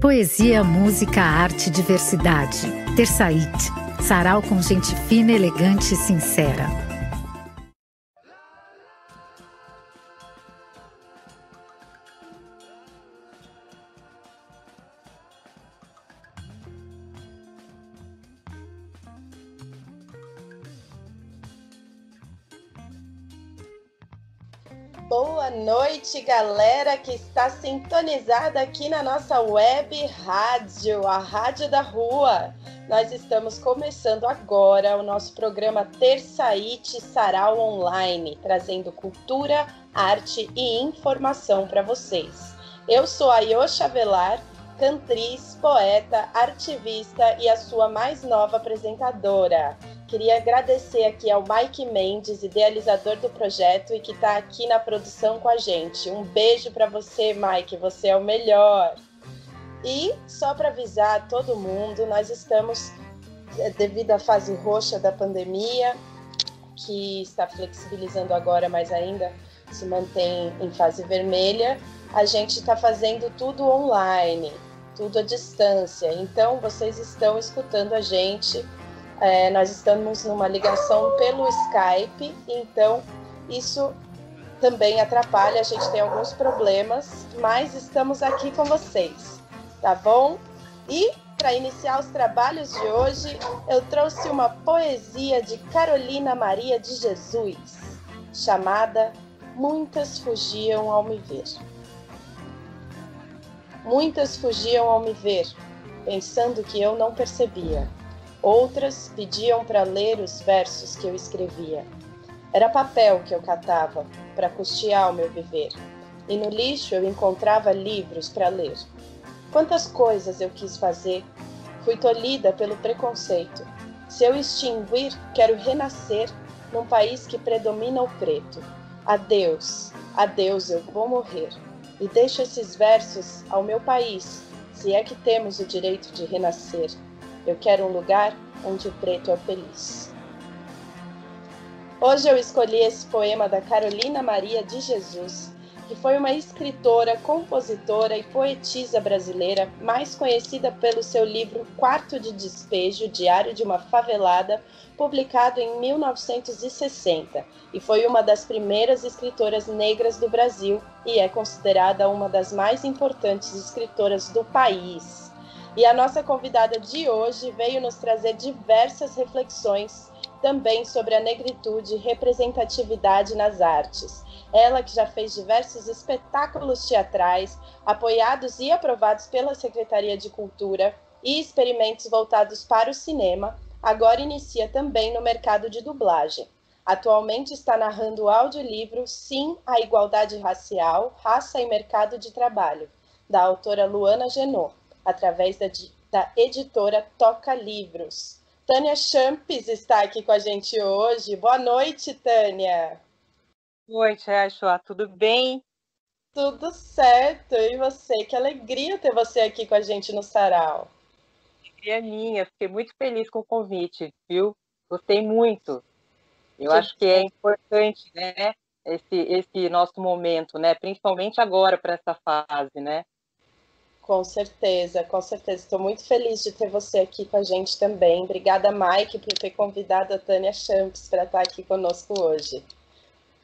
Poesia, música, arte, diversidade. Terçaite. Sarau com gente fina, elegante e sincera. Noite, galera que está sintonizada aqui na nossa web rádio, a Rádio da Rua. Nós estamos começando agora o nosso programa Terçaite Sarau Online, trazendo cultura, arte e informação para vocês. Eu sou a Yosha Velar, cantriz, poeta, ativista e a sua mais nova apresentadora. Queria agradecer aqui ao Mike Mendes, idealizador do projeto e que está aqui na produção com a gente. Um beijo para você, Mike, você é o melhor. E só para avisar todo mundo, nós estamos, é, devido à fase roxa da pandemia, que está flexibilizando agora, mas ainda se mantém em fase vermelha, a gente está fazendo tudo online, tudo à distância. Então, vocês estão escutando a gente é, nós estamos numa ligação pelo Skype, então isso também atrapalha, a gente tem alguns problemas, mas estamos aqui com vocês, tá bom? E para iniciar os trabalhos de hoje, eu trouxe uma poesia de Carolina Maria de Jesus, chamada Muitas Fugiam ao Me Ver. Muitas fugiam ao me ver, pensando que eu não percebia Outras pediam para ler os versos que eu escrevia. Era papel que eu catava para custear o meu viver, e no lixo eu encontrava livros para ler. Quantas coisas eu quis fazer, fui tolhida pelo preconceito. Se eu extinguir, quero renascer num país que predomina o preto. Adeus, adeus, eu vou morrer. E deixo esses versos ao meu país, se é que temos o direito de renascer. Eu quero um lugar onde o preto é feliz. Hoje eu escolhi esse poema da Carolina Maria de Jesus, que foi uma escritora, compositora e poetisa brasileira, mais conhecida pelo seu livro Quarto de Despejo, Diário de uma Favelada, publicado em 1960, e foi uma das primeiras escritoras negras do Brasil e é considerada uma das mais importantes escritoras do país. E a nossa convidada de hoje veio nos trazer diversas reflexões também sobre a negritude e representatividade nas artes. Ela que já fez diversos espetáculos teatrais, apoiados e aprovados pela Secretaria de Cultura e experimentos voltados para o cinema, agora inicia também no mercado de dublagem. Atualmente está narrando o audiolivro Sim à Igualdade Racial, Raça e Mercado de Trabalho, da autora Luana Genot através da, da editora Toca Livros. Tânia Champes está aqui com a gente hoje. Boa noite, Tânia. Boa noite, Ashua. Tudo bem? Tudo certo. E você? Que alegria ter você aqui com a gente no Sarau. Alegria minha. Fiquei muito feliz com o convite, viu? Gostei muito. Eu que acho que é importante, né? Esse, esse nosso momento, né? Principalmente agora para essa fase, né? Com certeza, com certeza. Estou muito feliz de ter você aqui com a gente também. Obrigada, Mike, por ter convidado a Tânia Champs para estar aqui conosco hoje.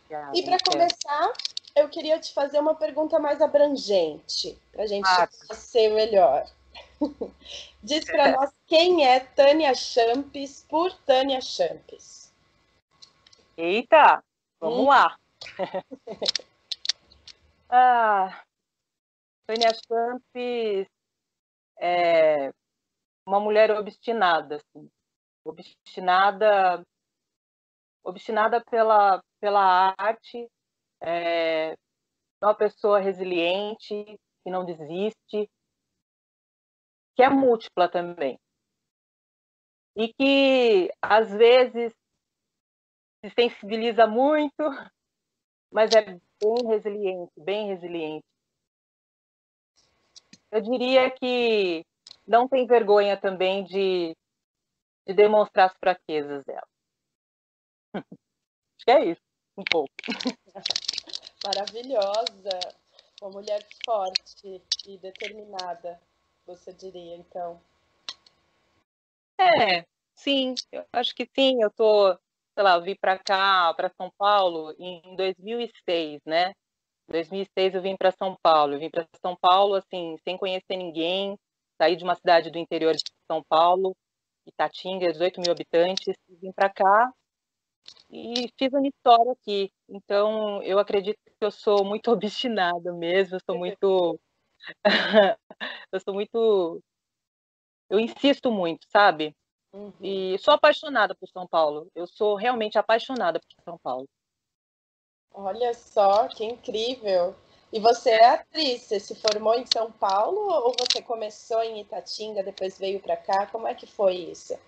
Obrigada, e para começar, eu queria te fazer uma pergunta mais abrangente, para a gente ah. conhecer melhor. Diz para nós quem é Tânia Champs por Tânia Champs. Eita, vamos hum. lá. ah, Tânia Champs é uma mulher obstinada, assim, obstinada, obstinada pela, pela arte, é uma pessoa resiliente, que não desiste, que é múltipla também. E que, às vezes, se sensibiliza muito, mas é bem resiliente, bem resiliente. Eu diria que não tem vergonha também de, de demonstrar as fraquezas dela. Acho que é isso, um pouco. Maravilhosa, uma mulher forte e determinada. você diria, então? É, sim, eu acho que sim. Eu tô, sei lá, eu vim para cá, para São Paulo, em 2006, né? Em 2006 eu vim para São Paulo. Eu vim para São Paulo, assim, sem conhecer ninguém, saí de uma cidade do interior de São Paulo, Itatinga, 18 mil habitantes, vim para cá e fiz uma história aqui. Então, eu acredito que eu sou muito obstinada mesmo, eu sou muito. eu sou muito. Eu insisto muito, sabe? Uhum. E sou apaixonada por São Paulo. Eu sou realmente apaixonada por São Paulo. Olha só, que incrível! E você é atriz, você se formou em São Paulo ou você começou em Itatinga, depois veio para cá? Como é que foi isso?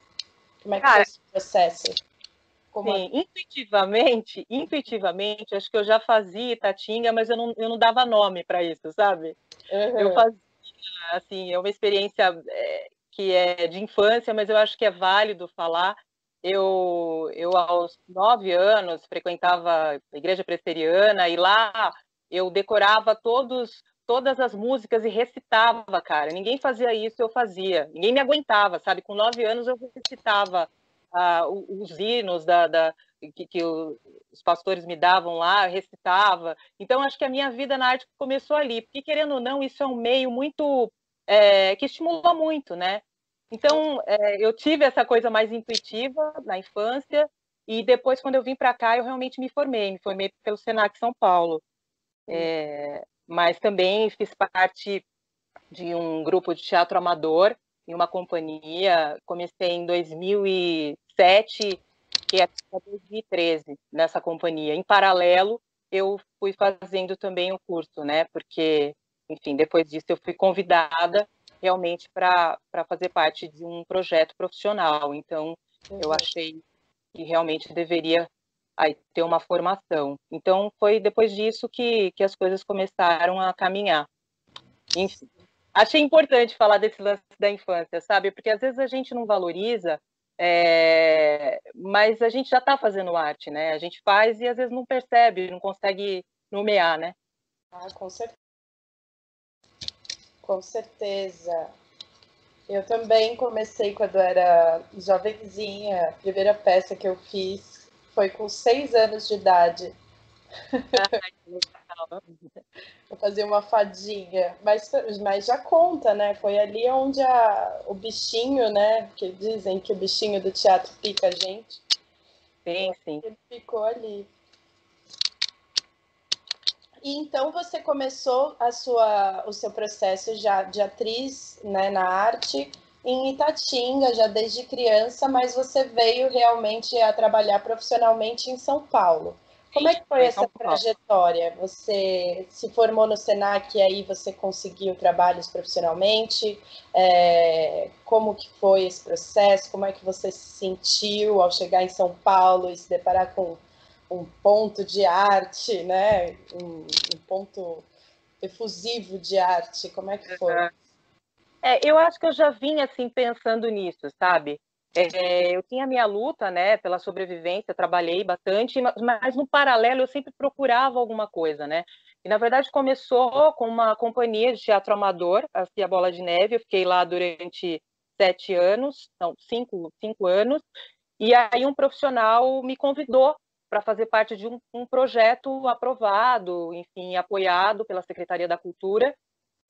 Como é que Cara, foi esse processo? Como sim, é? intuitivamente, intuitivamente, acho que eu já fazia Itatinga, mas eu não, eu não dava nome para isso, sabe? Uhum. Eu fazia, assim, é uma experiência é, que é de infância, mas eu acho que é válido falar. Eu, eu aos nove anos, frequentava a igreja presbiteriana e lá eu decorava todos todas as músicas e recitava, cara. Ninguém fazia isso, eu fazia. Ninguém me aguentava, sabe? Com nove anos eu recitava ah, os hinos da, da que, que, os pastores me davam lá, recitava. Então, acho que a minha vida na arte começou ali, porque, querendo ou não, isso é um meio muito. É, que estimula muito, né? Então, é, eu tive essa coisa mais intuitiva na infância, e depois, quando eu vim para cá, eu realmente me formei. Me formei pelo Senac São Paulo. É, mas também fiz parte de um grupo de teatro amador em uma companhia. Comecei em 2007 e até 2013 nessa companhia. Em paralelo, eu fui fazendo também o curso, né? Porque, enfim, depois disso eu fui convidada realmente para fazer parte de um projeto profissional. Então, uhum. eu achei que realmente deveria aí ter uma formação. Então, foi depois disso que, que as coisas começaram a caminhar. Enfim, achei importante falar desse lance da infância, sabe? Porque às vezes a gente não valoriza, é... mas a gente já está fazendo arte, né? A gente faz e às vezes não percebe, não consegue nomear, né? Ah, com certeza. Com certeza. Eu também comecei quando era jovenzinha. A primeira peça que eu fiz foi com seis anos de idade. eu fazia uma fadinha, mas, mas já conta, né? Foi ali onde a, o bichinho, né? Que dizem que o bichinho do teatro pica a gente. Sim, sim. Ele ficou ali. E então você começou a sua, o seu processo já de atriz né, na arte em Itatinga já desde criança, mas você veio realmente a trabalhar profissionalmente em São Paulo. Como é que foi essa trajetória? Você se formou no Senac e aí você conseguiu trabalhos profissionalmente? É, como que foi esse processo? Como é que você se sentiu ao chegar em São Paulo e se deparar com um ponto de arte, né? Um, um ponto efusivo de arte. Como é que foi? É, eu acho que eu já vinha assim pensando nisso, sabe? É, eu tinha minha luta, né, pela sobrevivência, trabalhei bastante, mas no paralelo eu sempre procurava alguma coisa, né? E na verdade começou com uma companhia de teatro amador, assim, a Bola de Neve. Eu fiquei lá durante sete anos, não, cinco, cinco anos. E aí um profissional me convidou para fazer parte de um, um projeto aprovado, enfim, apoiado pela Secretaria da Cultura.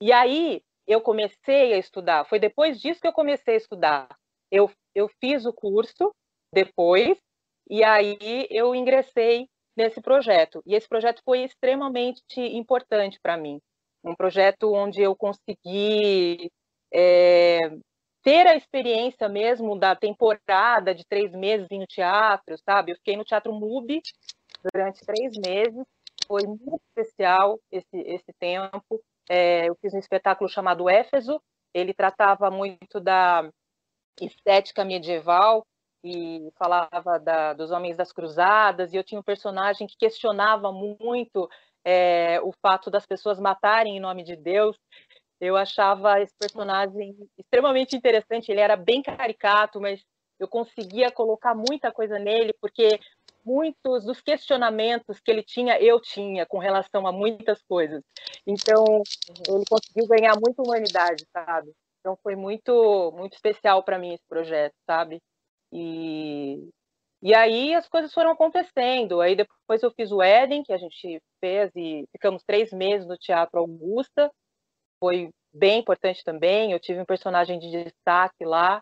E aí eu comecei a estudar. Foi depois disso que eu comecei a estudar. Eu, eu fiz o curso depois, e aí eu ingressei nesse projeto. E esse projeto foi extremamente importante para mim. Um projeto onde eu consegui é, ter a experiência mesmo da temporada de três meses no teatro, sabe? Eu fiquei no Teatro MUBI durante três meses. Foi muito especial esse, esse tempo. É, eu fiz um espetáculo chamado Éfeso, ele tratava muito da estética medieval e falava da, dos homens das cruzadas, e eu tinha um personagem que questionava muito é, o fato das pessoas matarem em nome de Deus. Eu achava esse personagem extremamente interessante, ele era bem caricato, mas eu conseguia colocar muita coisa nele, porque muitos dos questionamentos que ele tinha, eu tinha com relação a muitas coisas. Então, ele conseguiu ganhar muita humanidade, sabe? Então foi muito muito especial para mim esse projeto, sabe? E e aí as coisas foram acontecendo. Aí depois eu fiz o Éden, que a gente fez e ficamos três meses no Teatro Augusta. Foi bem importante também. Eu tive um personagem de destaque lá.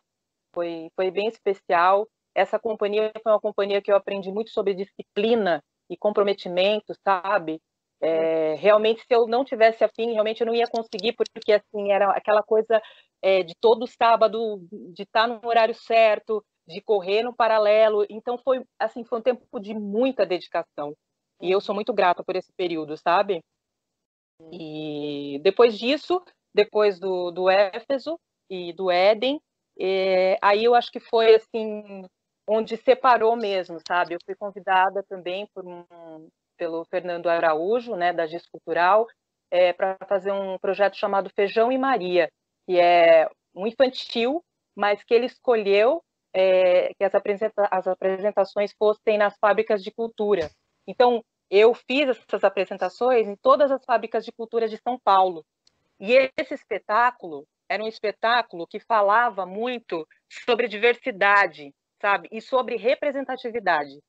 Foi foi bem especial. Essa companhia foi uma companhia que eu aprendi muito sobre disciplina e comprometimento, sabe? É, realmente, se eu não tivesse afim, realmente eu não ia conseguir, porque assim era aquela coisa é, de todo sábado de estar no horário certo, de correr no paralelo. Então foi assim, foi um tempo de muita dedicação. E eu sou muito grata por esse período, sabe? E depois disso, depois do, do Éfeso e do Éden, é, aí eu acho que foi assim onde separou mesmo, sabe? Eu fui convidada também por um, pelo Fernando Araújo, né, da GIS Cultural, é, para fazer um projeto chamado Feijão e Maria, que é um infantil, mas que ele escolheu é, que as, apresenta as apresentações fossem nas fábricas de cultura. Então, eu fiz essas apresentações em todas as fábricas de cultura de São Paulo. E esse espetáculo era um espetáculo que falava muito sobre diversidade, sabe? E sobre representatividade.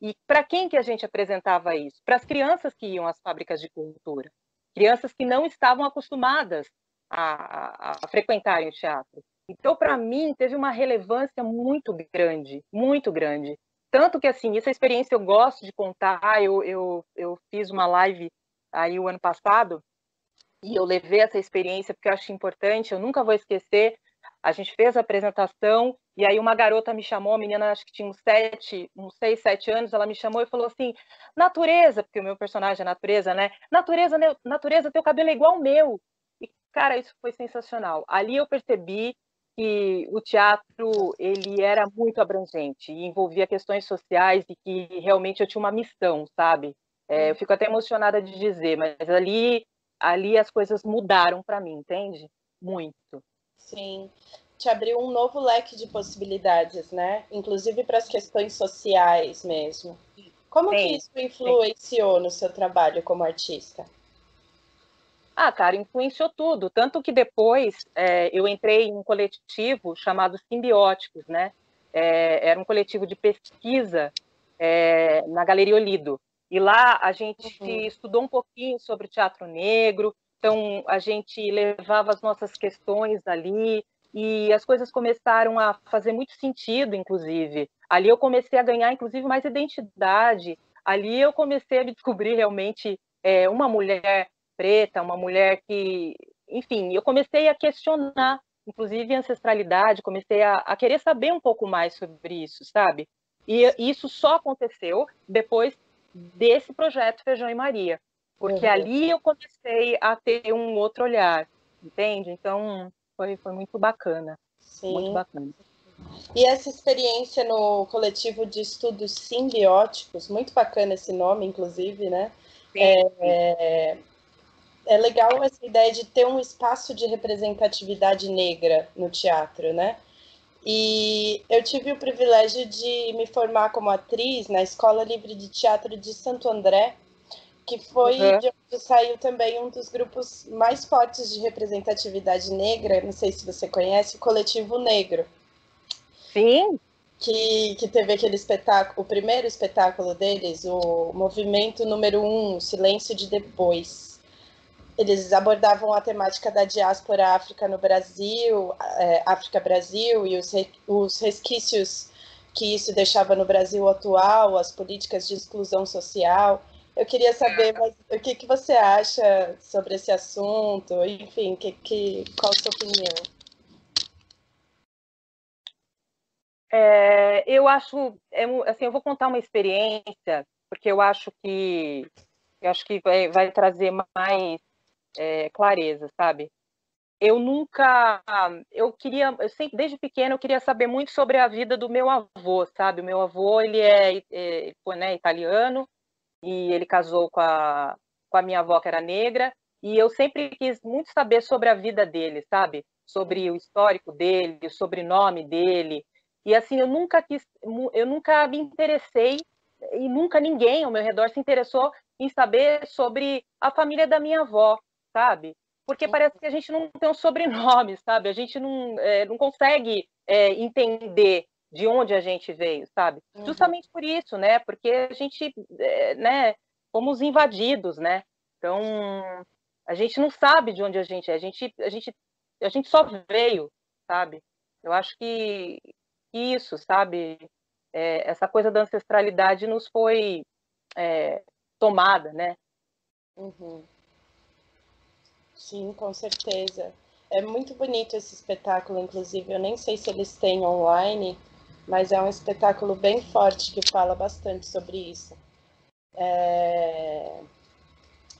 E para quem que a gente apresentava isso? Para as crianças que iam às fábricas de cultura. Crianças que não estavam acostumadas a, a, a frequentarem o teatro. Então, para mim, teve uma relevância muito grande, muito grande. Tanto que, assim, essa experiência eu gosto de contar. Eu, eu, eu fiz uma live aí o ano passado e eu levei essa experiência porque eu acho importante, eu nunca vou esquecer. A gente fez a apresentação e aí uma garota me chamou, a menina acho que tinha uns sete, uns seis, sete anos, ela me chamou e falou assim, natureza, porque o meu personagem é natureza, né? Natureza, natureza, teu cabelo é igual ao meu. E, cara, isso foi sensacional. Ali eu percebi que o teatro ele era muito abrangente e envolvia questões sociais e que realmente eu tinha uma missão, sabe? É, eu fico até emocionada de dizer, mas ali, ali as coisas mudaram para mim, entende? Muito. Sim te abriu um novo leque de possibilidades, né? Inclusive para as questões sociais mesmo. Como sim, que isso influenciou sim. no seu trabalho como artista? Ah, cara, influenciou tudo. Tanto que depois é, eu entrei em um coletivo chamado Simbióticos, né? É, era um coletivo de pesquisa é, na Galeria Olido. E lá a gente uhum. estudou um pouquinho sobre teatro negro, então a gente levava as nossas questões ali, e as coisas começaram a fazer muito sentido, inclusive. Ali eu comecei a ganhar, inclusive, mais identidade. Ali eu comecei a me descobrir realmente é, uma mulher preta, uma mulher que, enfim, eu comecei a questionar, inclusive, ancestralidade, comecei a, a querer saber um pouco mais sobre isso, sabe? E isso só aconteceu depois desse projeto Feijão e Maria, porque uhum. ali eu comecei a ter um outro olhar, entende? Então, foi, foi muito bacana. Sim. Muito bacana. E essa experiência no coletivo de estudos simbióticos, muito bacana esse nome, inclusive, né? É, é, legal essa ideia de ter um espaço de representatividade negra no teatro, né? E eu tive o privilégio de me formar como atriz na Escola Livre de Teatro de Santo André, que foi uhum. de onde saiu também um dos grupos mais fortes de representatividade negra, não sei se você conhece, o Coletivo Negro. Sim. Que, que teve aquele espetáculo, o primeiro espetáculo deles, o movimento número um, Silêncio de Depois. Eles abordavam a temática da diáspora África no Brasil, é, África-Brasil e os, os resquícios que isso deixava no Brasil atual, as políticas de exclusão social. Eu queria saber mas, o que, que você acha sobre esse assunto, enfim, que, que, qual a sua opinião? É, eu acho, é, assim, eu vou contar uma experiência, porque eu acho que eu acho que vai, vai trazer mais é, clareza, sabe? Eu nunca, eu queria, eu sempre, desde pequena, eu queria saber muito sobre a vida do meu avô, sabe? O meu avô, ele é, é né, italiano, e ele casou com a, com a minha avó, que era negra, e eu sempre quis muito saber sobre a vida dele, sabe? Sobre o histórico dele, o sobrenome dele. E assim, eu nunca quis, eu nunca me interessei e nunca ninguém ao meu redor se interessou em saber sobre a família da minha avó, sabe? porque parece que a gente não tem um sobrenome, sabe? A gente não, é, não consegue é, entender de onde a gente veio, sabe? Uhum. Justamente por isso, né? Porque a gente, é, né, fomos invadidos, né? Então, a gente não sabe de onde a gente é, a gente, a gente, a gente só veio, sabe? Eu acho que isso, sabe? É, essa coisa da ancestralidade nos foi é, tomada, né? Uhum. Sim, com certeza. É muito bonito esse espetáculo, inclusive. Eu nem sei se eles têm online, mas é um espetáculo bem forte que fala bastante sobre isso. É...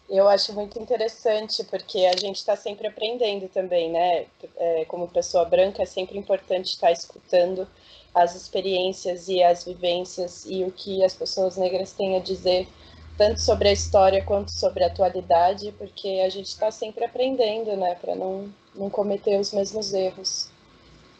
Eu acho muito interessante, porque a gente está sempre aprendendo também, né? É, como pessoa branca, é sempre importante estar escutando as experiências e as vivências e o que as pessoas negras têm a dizer, tanto sobre a história quanto sobre a atualidade, porque a gente está sempre aprendendo, né? Para não, não cometer os mesmos erros.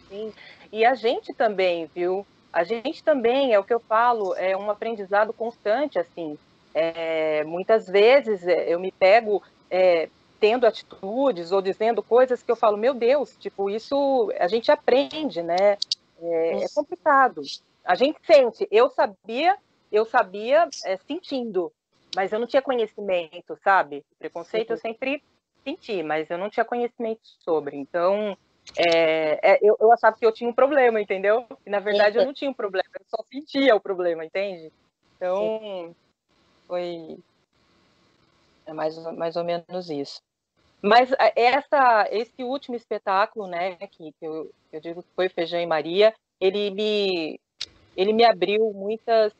Sim. E a gente também, viu? A gente também, é o que eu falo, é um aprendizado constante, assim. É, muitas vezes é, eu me pego é, tendo atitudes ou dizendo coisas que eu falo, meu Deus, tipo, isso a gente aprende, né? É, é complicado. A gente sente. Eu sabia, eu sabia é, sentindo, mas eu não tinha conhecimento, sabe? Preconceito eu sempre senti, mas eu não tinha conhecimento sobre. Então, é, é, eu, eu, achava que eu tinha um problema, entendeu? E na verdade eu não tinha um problema, eu só sentia o problema, entende? Então, foi é mais, mais ou menos isso. Mas essa, esse último espetáculo, né, que, que eu, eu digo que foi Feijão e Maria, ele me, ele me abriu muitas,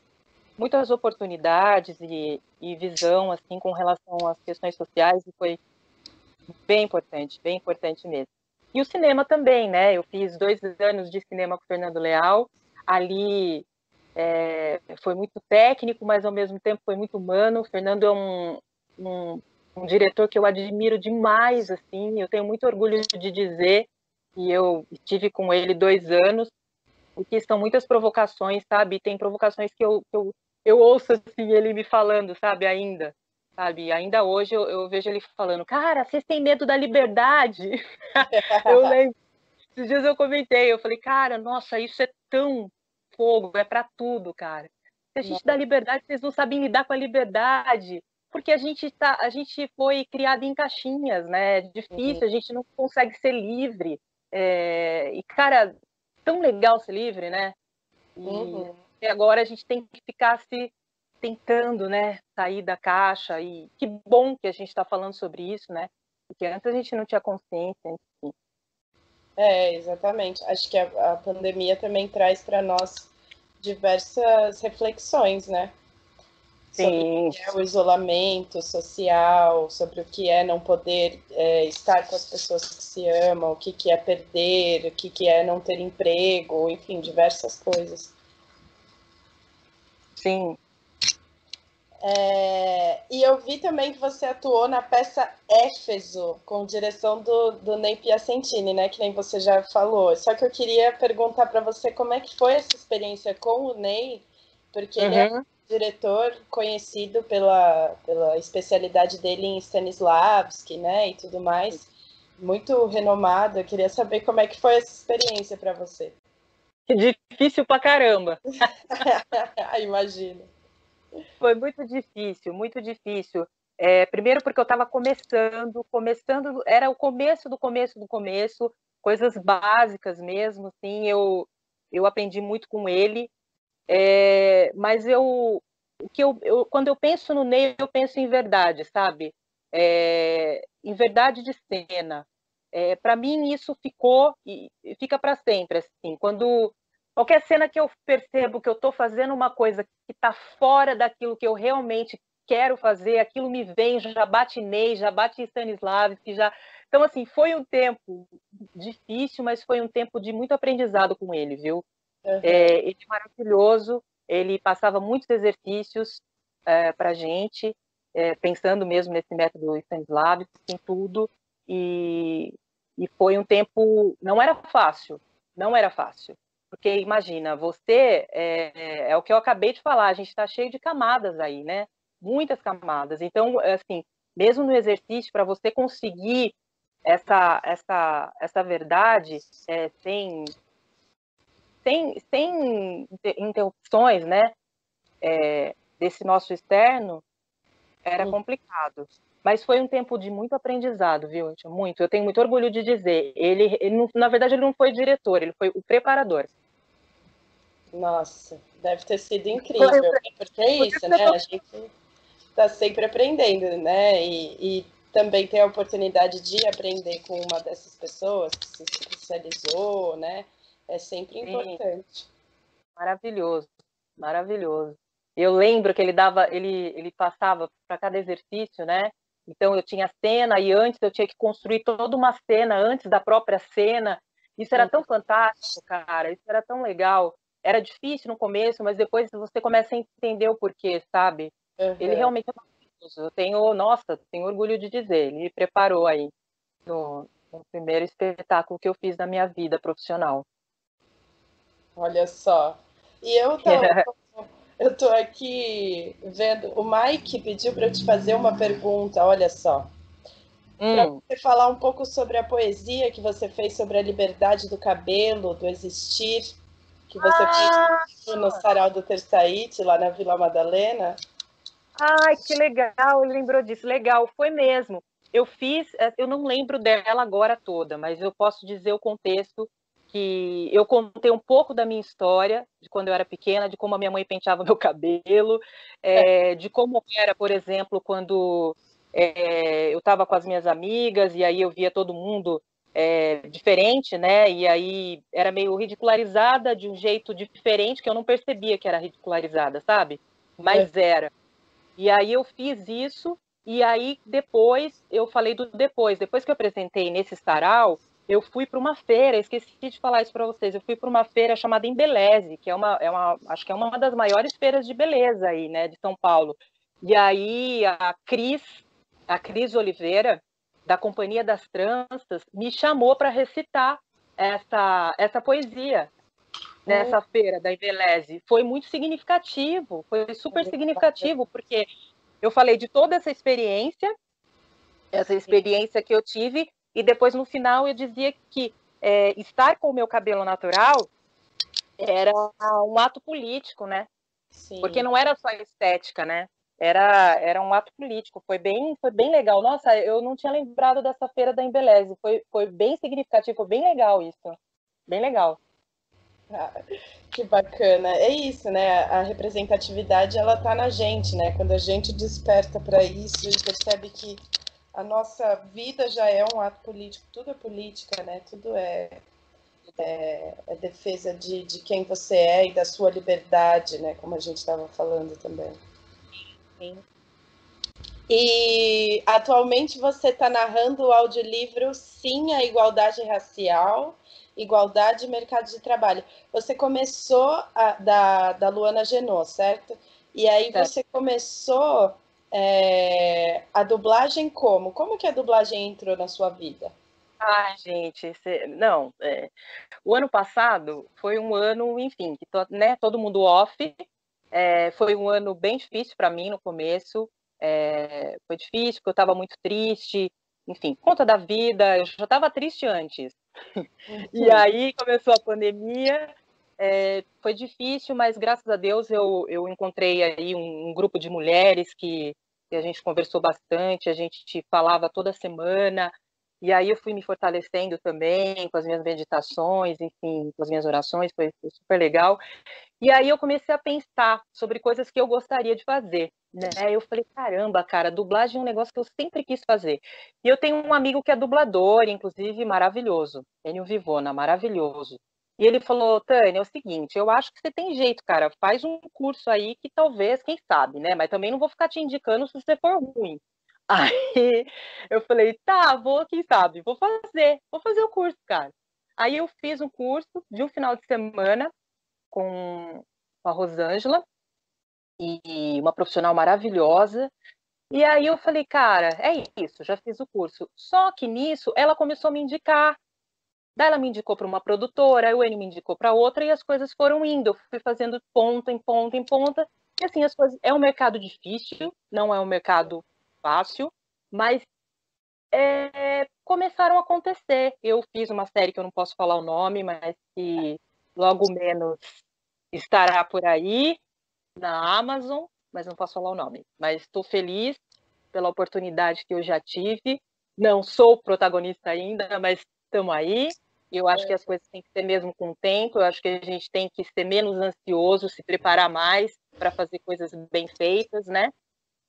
muitas oportunidades e, e visão, assim, com relação às questões sociais, e foi bem importante, bem importante mesmo. E o cinema também, né? Eu fiz dois anos de cinema com o Fernando Leal. Ali é, foi muito técnico, mas ao mesmo tempo foi muito humano. O Fernando é um, um, um, diretor que eu admiro demais, assim. Eu tenho muito orgulho de dizer que eu estive com ele dois anos e que são muitas provocações, sabe? Tem provocações que eu, que eu, eu ouço assim ele me falando, sabe? Ainda sabe? Ainda hoje eu, eu, vejo ele falando, cara, vocês têm medo da liberdade. eu lembro. Esses dias eu comentei, eu falei, cara, nossa, isso é tão fogo, é para tudo, cara. Se a gente dá liberdade, vocês não sabem lidar com a liberdade, porque a gente tá, a gente foi criado em caixinhas, né? É difícil, uhum. a gente não consegue ser livre. É... E cara, tão legal ser livre, né? E, uhum. E agora a gente tem que ficar se tentando, né, sair da caixa e que bom que a gente está falando sobre isso, né? Porque antes a gente não tinha consciência. Enfim. É, exatamente. Acho que a, a pandemia também traz para nós diversas reflexões, né? Sim. Sobre o que é o isolamento social, sobre o que é não poder é, estar com as pessoas que se amam, o que, que é perder, o que, que é não ter emprego, enfim, diversas coisas. Sim, é, e eu vi também que você atuou na peça Éfeso, com direção do, do Ney Piacentini, né? Que nem você já falou. Só que eu queria perguntar para você como é que foi essa experiência com o Ney, porque uhum. ele é um diretor conhecido pela, pela especialidade dele em Stanislavski, né? E tudo mais. Muito renomado. Eu queria saber como é que foi essa experiência para você. Difícil pra caramba. Imagino. Foi muito difícil, muito difícil. É, primeiro porque eu estava começando, começando, era o começo do começo do começo, coisas básicas mesmo, assim, eu, eu aprendi muito com ele, é, mas eu, que eu, eu, quando eu penso no Ney, eu penso em verdade, sabe? É, em verdade de cena. É, para mim isso ficou e fica para sempre, assim, quando Qualquer cena que eu percebo que eu estou fazendo uma coisa que está fora daquilo que eu realmente quero fazer, aquilo me vem, já bate Ney, já bate Stanislavski, já. Então, assim, foi um tempo difícil, mas foi um tempo de muito aprendizado com ele, viu? Uhum. É, ele é maravilhoso, ele passava muitos exercícios é, para a gente, é, pensando mesmo nesse método Stanislavski, em tudo, e, e foi um tempo. Não era fácil, não era fácil. Porque imagina, você é, é o que eu acabei de falar, a gente está cheio de camadas aí, né? Muitas camadas. Então, assim, mesmo no exercício, para você conseguir essa, essa, essa verdade é, sem, sem, sem interrupções, né, é, desse nosso externo, era complicado. Mas foi um tempo de muito aprendizado, viu? Muito. Eu tenho muito orgulho de dizer. Ele, ele não, na verdade, ele não foi diretor, ele foi o preparador. Nossa, deve ter sido incrível. Porque é isso, né? A gente está sempre aprendendo, né? E, e, também ter a oportunidade de aprender com uma dessas pessoas que se especializou, né? É sempre importante. Sim. Maravilhoso, maravilhoso. Eu lembro que ele dava, ele, ele passava para cada exercício, né? Então eu tinha cena e antes eu tinha que construir toda uma cena antes da própria cena. Isso era tão fantástico, cara. Isso era tão legal. Era difícil no começo, mas depois você começa a entender o porquê, sabe? Uhum. Ele realmente é maravilhoso. Eu tenho, nossa, tenho orgulho de dizer. Ele me preparou aí no, no primeiro espetáculo que eu fiz na minha vida profissional. Olha só. E eu tô, Eu estou aqui vendo. O Mike pediu para eu te fazer uma pergunta, olha só. Hum. Para você falar um pouco sobre a poesia que você fez sobre a liberdade do cabelo, do existir, que você ah. fez no Sarau do Terçaíte, lá na Vila Madalena. Ai, que legal, ele lembrou disso. Legal, foi mesmo. Eu fiz, eh, eu não lembro dela agora toda, mas eu posso dizer o contexto que eu contei um pouco da minha história, de quando eu era pequena, de como a minha mãe penteava meu cabelo, é, de como era, por exemplo, quando é, eu estava com as minhas amigas e aí eu via todo mundo é, diferente, né? E aí era meio ridicularizada de um jeito diferente que eu não percebia que era ridicularizada, sabe? Mas era. E aí eu fiz isso e aí depois eu falei do depois, depois que eu apresentei nesse sarau, eu fui para uma feira, esqueci de falar isso para vocês, eu fui para uma feira chamada Embeleze, que é uma, é uma, acho que é uma das maiores feiras de beleza aí, né, de São Paulo. E aí a Cris, a Cris Oliveira, da Companhia das Tranças, me chamou para recitar essa, essa poesia nessa uhum. feira da Embeleze. Foi muito significativo, foi super significativo, porque eu falei de toda essa experiência, essa experiência que eu tive, e depois no final eu dizia que é, estar com o meu cabelo natural era um ato político, né? Sim. Porque não era só estética, né? Era, era um ato político, foi bem, foi bem legal. Nossa, eu não tinha lembrado dessa feira da Embeleze, foi, foi bem significativo, foi bem legal isso, bem legal. Ah, que bacana. É isso, né? A representatividade ela tá na gente, né? Quando a gente desperta para isso e percebe que a nossa vida já é um ato político, tudo é política, né? Tudo é, é, é defesa de, de quem você é e da sua liberdade, né? Como a gente estava falando também. Sim. E atualmente você está narrando o audiolivro Sim à Igualdade Racial, Igualdade e Mercado de Trabalho. Você começou a, da, da Luana Genot, certo? E aí certo. você começou é, a dublagem como? Como que a dublagem entrou na sua vida? Ah, gente, cê, não. É, o ano passado foi um ano, enfim, que to, né, todo mundo off. É, foi um ano bem difícil para mim no começo. É, foi difícil porque eu estava muito triste. Enfim, conta da vida. Eu já estava triste antes. Uhum. E aí começou a pandemia. É, foi difícil, mas graças a Deus eu, eu encontrei aí um, um grupo de mulheres que a gente conversou bastante, a gente falava toda semana, e aí eu fui me fortalecendo também com as minhas meditações, enfim, com as minhas orações, foi, foi super legal. E aí eu comecei a pensar sobre coisas que eu gostaria de fazer. Né? Eu falei, caramba, cara, dublagem é um negócio que eu sempre quis fazer. E eu tenho um amigo que é dublador, inclusive maravilhoso, Enio Vivona, maravilhoso. E ele falou, Tânia, é o seguinte, eu acho que você tem jeito, cara, faz um curso aí que talvez, quem sabe, né? Mas também não vou ficar te indicando se você for ruim. Aí eu falei, tá, vou, quem sabe, vou fazer, vou fazer o curso, cara. Aí eu fiz um curso de um final de semana com a Rosângela, e uma profissional maravilhosa. E aí eu falei, cara, é isso, já fiz o curso. Só que nisso ela começou a me indicar Daí ela me indicou para uma produtora, o Enio me indicou para outra e as coisas foram indo. Eu fui fazendo ponta em ponta em ponta. E assim, as coisas. É um mercado difícil, não é um mercado fácil, mas é, começaram a acontecer. Eu fiz uma série que eu não posso falar o nome, mas que logo menos estará por aí na Amazon, mas não posso falar o nome. Mas estou feliz pela oportunidade que eu já tive. Não sou protagonista ainda, mas estamos aí. Eu acho que as coisas têm que ser mesmo com o tempo. Eu acho que a gente tem que ser menos ansioso, se preparar mais para fazer coisas bem feitas, né?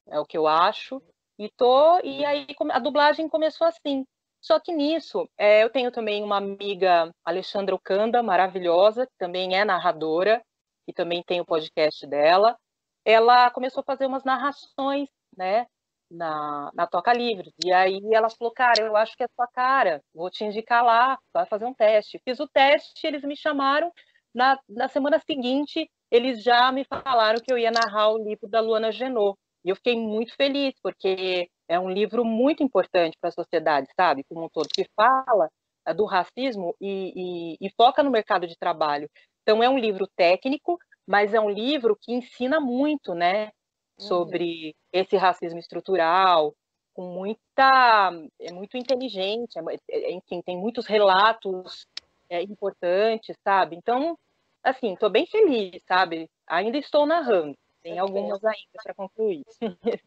É o que eu acho. E tô e aí a dublagem começou assim. Só que nisso, é, eu tenho também uma amiga, Alexandra Ocanda, maravilhosa, que também é narradora, e também tem o podcast dela. Ela começou a fazer umas narrações, né, na, na Toca Livre. E aí ela falou, cara, eu acho que é sua cara, vou te indicar lá, vai fazer um teste. Fiz o teste, eles me chamaram. Na, na semana seguinte, eles já me falaram que eu ia narrar o livro da Luana Genot. E eu fiquei muito feliz, porque é um livro muito importante para a sociedade, sabe, como um todo, que fala eh, do racismo e, e, e foca no mercado de trabalho. Então, é um livro técnico, mas é um livro que ensina muito, né, sobre uhum. esse racismo estrutural, com muita, é muito inteligente, é, é, enfim, tem muitos relatos é, importantes, sabe? Então, assim, estou bem feliz, sabe? Ainda estou narrando. Tem algumas ainda para concluir.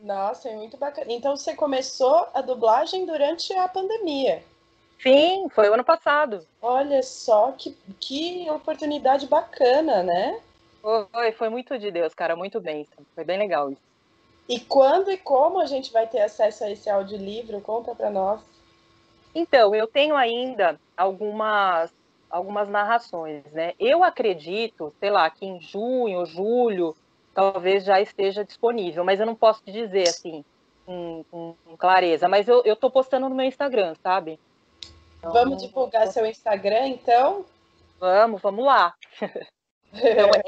Nossa, é muito bacana. Então você começou a dublagem durante a pandemia? Sim, foi o ano passado. Olha só que, que oportunidade bacana, né? Foi, foi muito de Deus, cara, muito bem. Foi bem legal isso. E quando e como a gente vai ter acesso a esse audiolivro? Conta para nós. Então, eu tenho ainda algumas algumas narrações, né? Eu acredito, sei lá, que em junho, julho, talvez já esteja disponível, mas eu não posso te dizer assim com, com, com clareza. Mas eu, eu tô postando no meu Instagram, sabe? Então, vamos divulgar seu Instagram, então? Vamos, vamos lá. então, é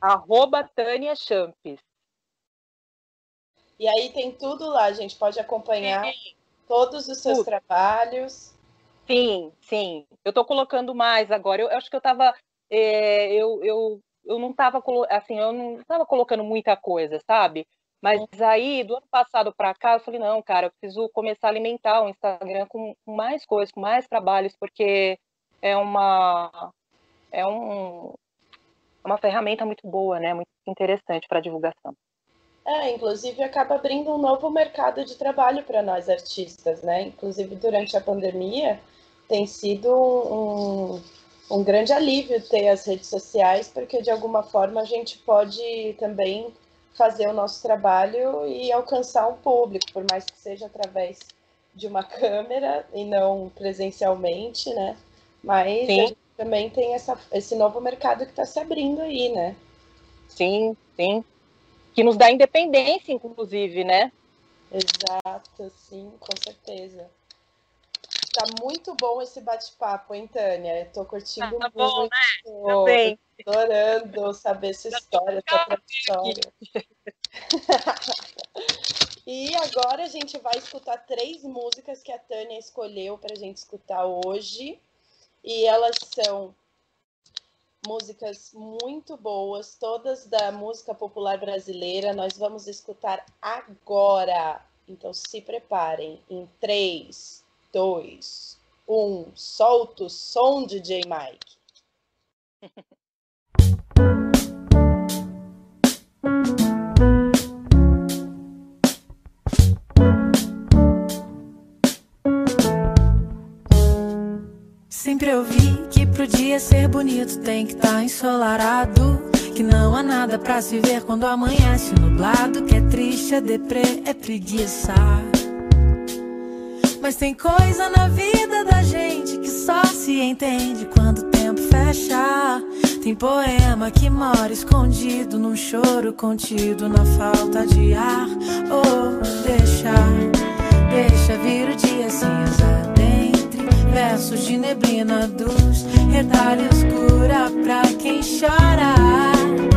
arroba Tânia Champes. E aí tem tudo lá, gente pode acompanhar Sim. todos os seus tudo. trabalhos. Sim, sim. Eu estou colocando mais agora. Eu, eu acho que eu estava. É, eu, eu, eu não estava assim, eu não estava colocando muita coisa, sabe? Mas aí, do ano passado para cá, eu falei, não, cara, eu preciso começar a alimentar o Instagram com mais coisas, com mais trabalhos, porque é uma é um, uma ferramenta muito boa, né? Muito interessante para divulgação. É, inclusive acaba abrindo um novo mercado de trabalho para nós artistas, né? Inclusive durante a pandemia, tem sido um, um grande alívio ter as redes sociais, porque de alguma forma a gente pode também fazer o nosso trabalho e alcançar um público, por mais que seja através de uma câmera e não presencialmente, né? Mas sim. Também tem essa, esse novo mercado que está se abrindo aí, né? Sim, sim. Que nos dá independência, inclusive, né? Exato, sim, com certeza. Tá muito bom esse bate-papo, hein, Tânia? Eu tô curtindo tá muito. Bom, né? Tô adorando saber sua história, sua trajetória. e agora a gente vai escutar três músicas que a Tânia escolheu para a gente escutar hoje. E elas são músicas muito boas, todas da música popular brasileira. Nós vamos escutar agora. Então se preparem em três, dois, um, solta o som, DJ Mike. Sempre ouvi que pro dia ser bonito tem que estar tá ensolarado. Que não há nada pra se ver quando amanhece nublado. Que é triste, é deprê, é preguiça. Mas tem coisa na vida da gente que só se entende quando o tempo fecha. Tem poema que mora escondido num choro contido na falta de ar. Oh, deixa, deixa vir o dia cinza versos de neblina dos retalhos cura pra quem chora.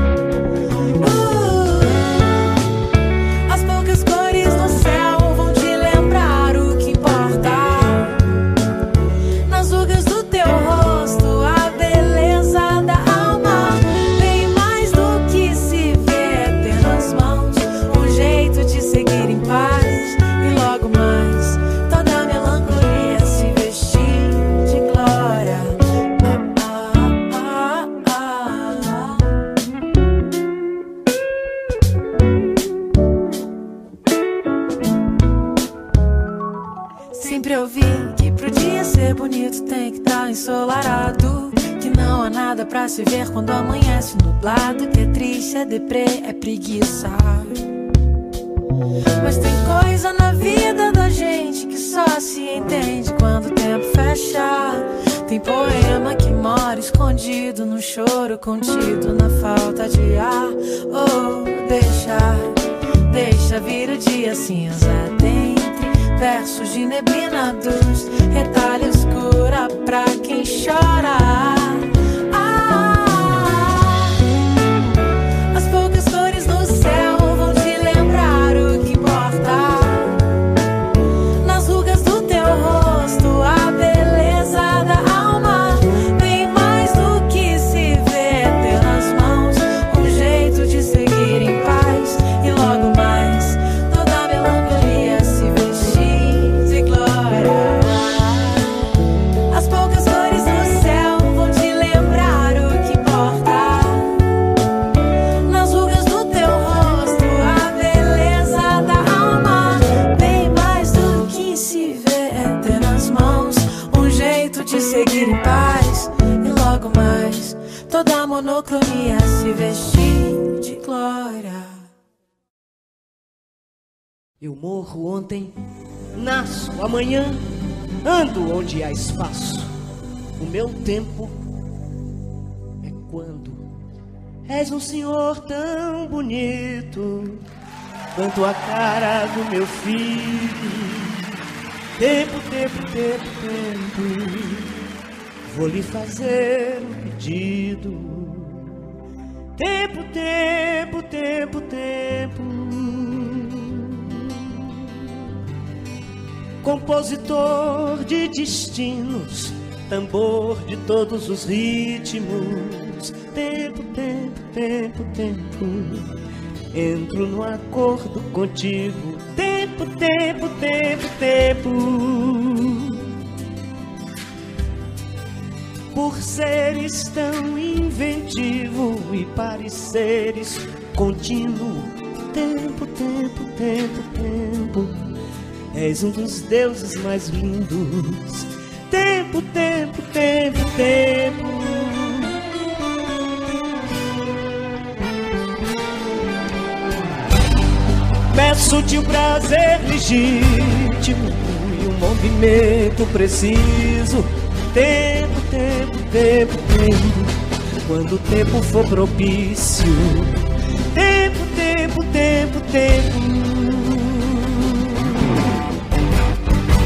Deprê, nasço amanhã, ando onde há espaço. O meu tempo é quando és um senhor tão bonito quanto a cara do meu filho. Tempo, tempo, tempo, tempo. Vou lhe fazer um pedido. Tempo, tempo, tempo, tempo. Compositor de destinos, tambor de todos os ritmos. Tempo, tempo, tempo, tempo. Entro no acordo contigo. Tempo, tempo, tempo, tempo. por seres tão inventivo e pareceres contínuo. Tempo, tempo, tempo, tempo, és um dos deuses mais lindos. Tempo, tempo, tempo, tempo. Peço-te o prazer legítimo e um movimento preciso Tempo, tempo, tempo, tempo, quando o tempo for propício. Tempo, tempo, tempo, tempo.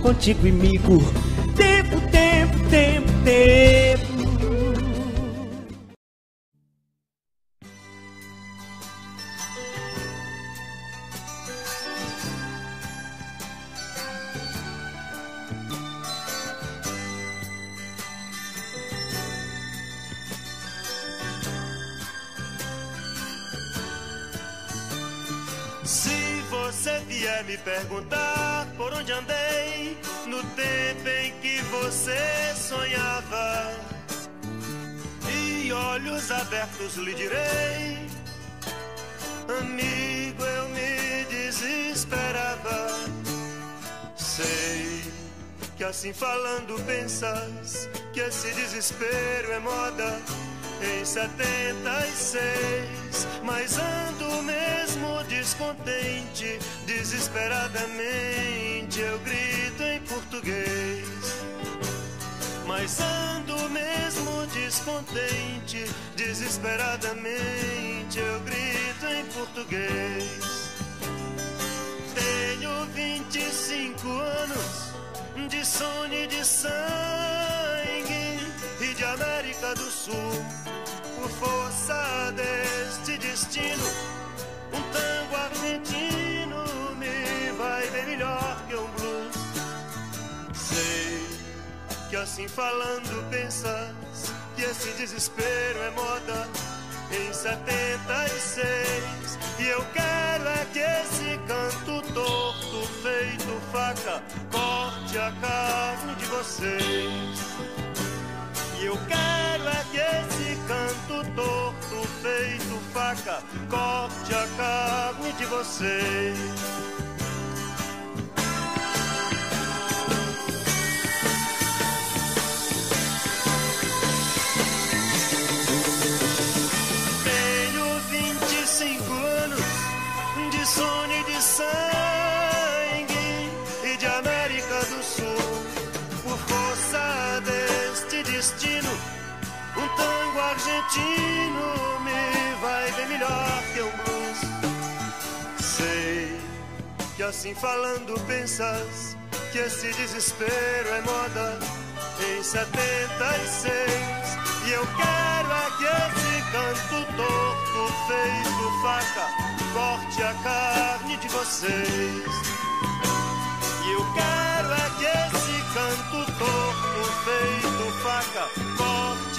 contigo, amigo. Tempo, tempo, tempo, tempo. Falando pensas que esse desespero é moda em setenta e seis, mas ando mesmo descontente, desesperadamente eu grito em português. Mas ando mesmo descontente, desesperadamente eu grito em português. Tenho 25 anos de sono e de sangue e de América do Sul por força deste destino, um tango argentino me vai bem melhor que um blues. Sei que assim falando pensas que esse desespero é moda em 76 e eu quero é que esse canto torto feito faca corte a carne de vocês. E eu quero é que esse canto torto feito faca corte a carne de vocês destino me vai bem melhor que o blues. Sei que assim falando pensas que esse desespero é moda em 76. E eu quero é que esse canto torto feito faca corte a carne de vocês. E eu quero é que esse canto torto feito faca corte